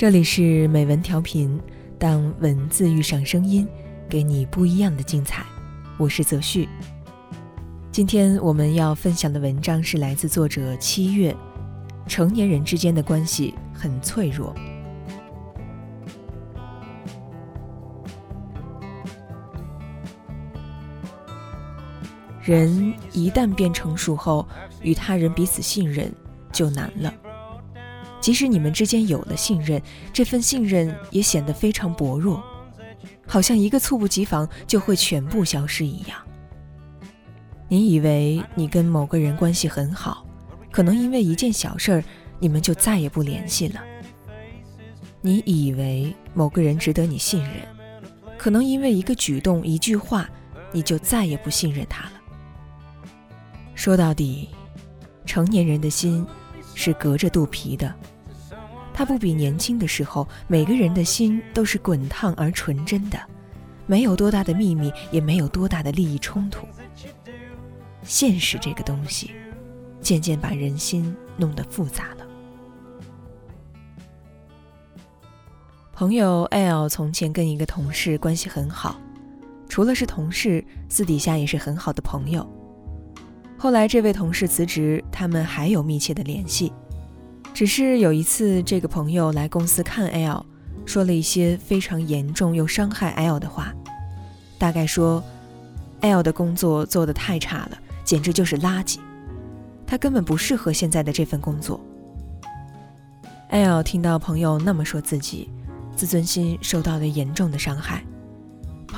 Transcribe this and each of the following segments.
这里是美文调频，当文字遇上声音，给你不一样的精彩。我是泽旭。今天我们要分享的文章是来自作者七月。成年人之间的关系很脆弱。人一旦变成熟后，与他人彼此信任就难了。即使你们之间有了信任，这份信任也显得非常薄弱，好像一个猝不及防就会全部消失一样。你以为你跟某个人关系很好，可能因为一件小事儿，你们就再也不联系了。你以为某个人值得你信任，可能因为一个举动、一句话，你就再也不信任他了。说到底，成年人的心是隔着肚皮的。他不比年轻的时候，每个人的心都是滚烫而纯真的，没有多大的秘密，也没有多大的利益冲突。现实这个东西，渐渐把人心弄得复杂了。朋友 L 从前跟一个同事关系很好，除了是同事，私底下也是很好的朋友。后来这位同事辞职，他们还有密切的联系。只是有一次，这个朋友来公司看 L，说了一些非常严重又伤害 L 的话，大概说 L 的工作做得太差了，简直就是垃圾，他根本不适合现在的这份工作。L 听到朋友那么说自己，自尊心受到了严重的伤害，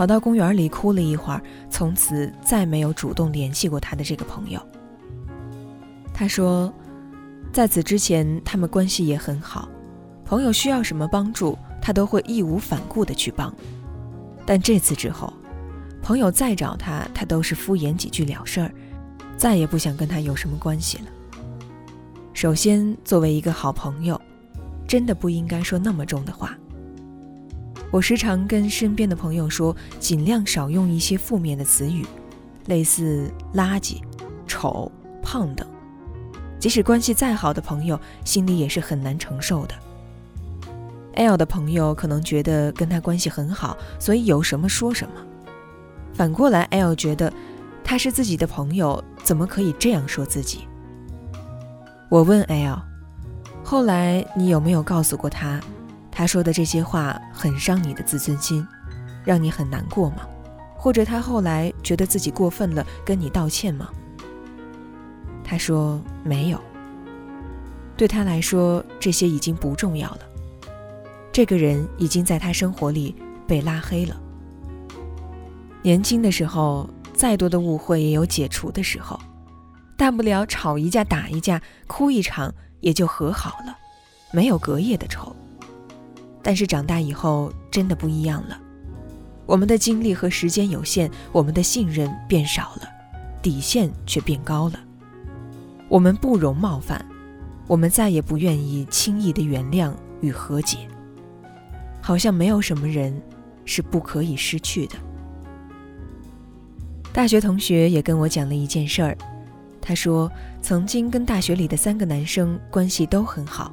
跑到公园里哭了一会儿，从此再没有主动联系过他的这个朋友。他说。在此之前，他们关系也很好，朋友需要什么帮助，他都会义无反顾地去帮。但这次之后，朋友再找他，他都是敷衍几句了事儿，再也不想跟他有什么关系了。首先，作为一个好朋友，真的不应该说那么重的话。我时常跟身边的朋友说，尽量少用一些负面的词语，类似垃圾、丑、胖等。即使关系再好的朋友，心里也是很难承受的。L 的朋友可能觉得跟他关系很好，所以有什么说什么。反过来，L 觉得他是自己的朋友，怎么可以这样说自己？我问 L，后来你有没有告诉过他，他说的这些话很伤你的自尊心，让你很难过吗？或者他后来觉得自己过分了，跟你道歉吗？他说没有。对他来说，这些已经不重要了。这个人已经在他生活里被拉黑了。年轻的时候，再多的误会也有解除的时候，大不了吵一架、打一架、哭一场，也就和好了，没有隔夜的仇。但是长大以后，真的不一样了。我们的精力和时间有限，我们的信任变少了，底线却变高了。我们不容冒犯，我们再也不愿意轻易的原谅与和解。好像没有什么人是不可以失去的。大学同学也跟我讲了一件事儿，他说曾经跟大学里的三个男生关系都很好，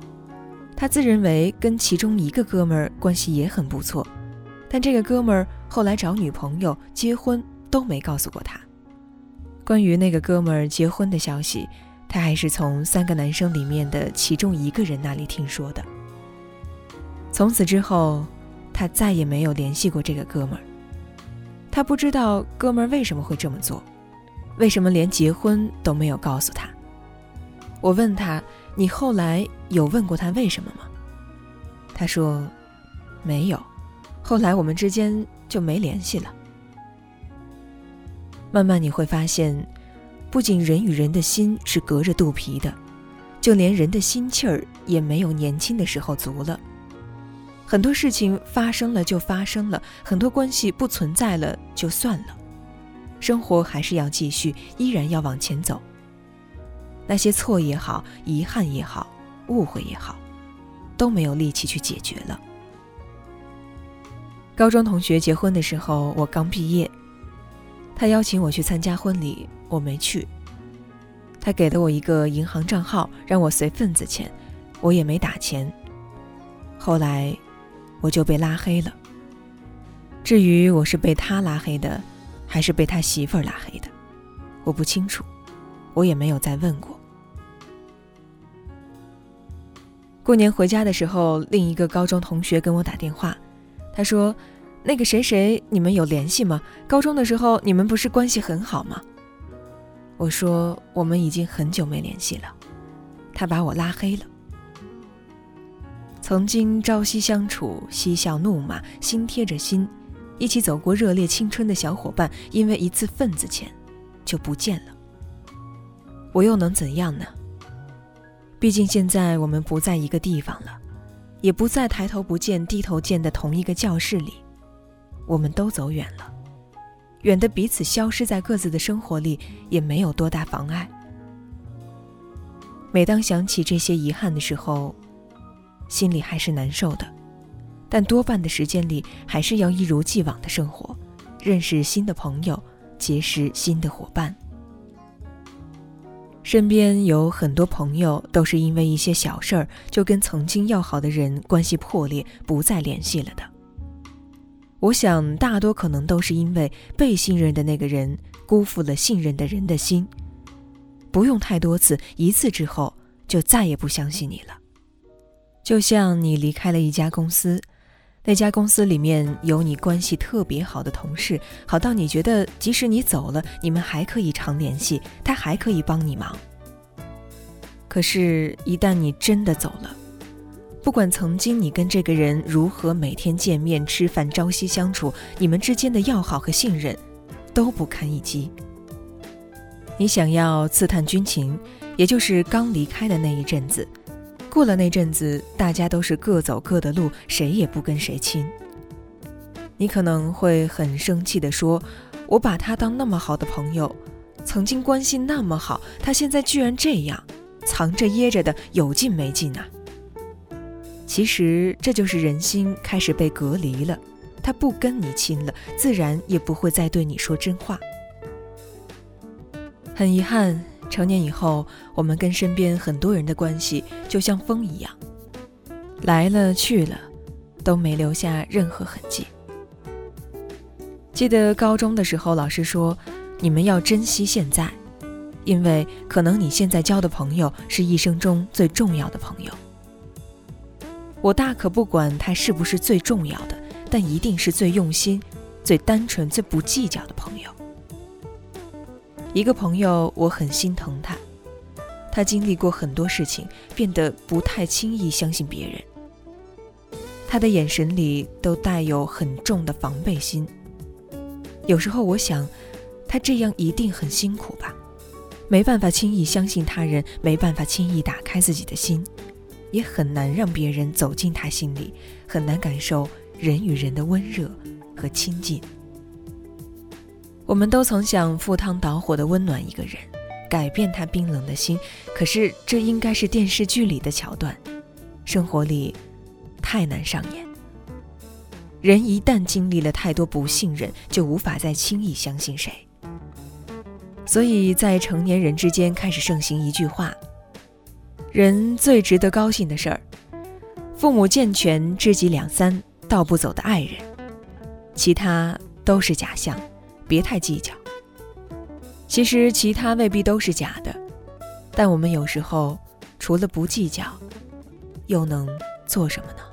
他自认为跟其中一个哥们儿关系也很不错，但这个哥们儿后来找女朋友结婚都没告诉过他。关于那个哥们儿结婚的消息。他还是从三个男生里面的其中一个人那里听说的。从此之后，他再也没有联系过这个哥们儿。他不知道哥们儿为什么会这么做，为什么连结婚都没有告诉他。我问他：“你后来有问过他为什么吗？”他说：“没有，后来我们之间就没联系了。”慢慢你会发现。不仅人与人的心是隔着肚皮的，就连人的心气儿也没有年轻的时候足了。很多事情发生了就发生了，很多关系不存在了就算了，生活还是要继续，依然要往前走。那些错也好，遗憾也好，误会也好，都没有力气去解决了。高中同学结婚的时候，我刚毕业。他邀请我去参加婚礼，我没去。他给了我一个银行账号，让我随份子钱，我也没打钱。后来我就被拉黑了。至于我是被他拉黑的，还是被他媳妇儿拉黑的，我不清楚，我也没有再问过。过年回家的时候，另一个高中同学跟我打电话，他说：“那个谁谁，你们有联系吗？高中的时候你们不是关系很好吗？”我说：“我们已经很久没联系了。”他把我拉黑了。曾经朝夕相处、嬉笑怒骂、心贴着心，一起走过热烈青春的小伙伴，因为一次份子钱，就不见了。我又能怎样呢？毕竟现在我们不在一个地方了，也不在抬头不见低头见的同一个教室里，我们都走远了，远的彼此消失在各自的生活里也没有多大妨碍。每当想起这些遗憾的时候，心里还是难受的，但多半的时间里还是要一如既往的生活，认识新的朋友，结识新的伙伴。身边有很多朋友都是因为一些小事儿就跟曾经要好的人关系破裂，不再联系了的。我想大多可能都是因为被信任的那个人辜负了信任的人的心，不用太多次，一次之后就再也不相信你了。就像你离开了一家公司，那家公司里面有你关系特别好的同事，好到你觉得即使你走了，你们还可以常联系，他还可以帮你忙。可是，一旦你真的走了，不管曾经你跟这个人如何每天见面吃饭、朝夕相处，你们之间的要好和信任都不堪一击。你想要刺探军情，也就是刚离开的那一阵子，过了那阵子，大家都是各走各的路，谁也不跟谁亲。你可能会很生气地说：“我把他当那么好的朋友，曾经关系那么好，他现在居然这样。”藏着掖着的有劲没劲啊？其实这就是人心开始被隔离了，他不跟你亲了，自然也不会再对你说真话。很遗憾，成年以后，我们跟身边很多人的关系就像风一样，来了去了，都没留下任何痕迹。记得高中的时候，老师说，你们要珍惜现在。因为可能你现在交的朋友是一生中最重要的朋友，我大可不管他是不是最重要的，但一定是最用心、最单纯、最不计较的朋友。一个朋友，我很心疼他，他经历过很多事情，变得不太轻易相信别人。他的眼神里都带有很重的防备心。有时候我想，他这样一定很辛苦吧。没办法轻易相信他人，没办法轻易打开自己的心，也很难让别人走进他心里，很难感受人与人的温热和亲近。我们都曾想赴汤蹈火的温暖一个人，改变他冰冷的心，可是这应该是电视剧里的桥段，生活里太难上演。人一旦经历了太多不信任，就无法再轻易相信谁。所以在成年人之间开始盛行一句话：人最值得高兴的事儿，父母健全，知己两三，道不走的爱人，其他都是假象，别太计较。其实其他未必都是假的，但我们有时候除了不计较，又能做什么呢？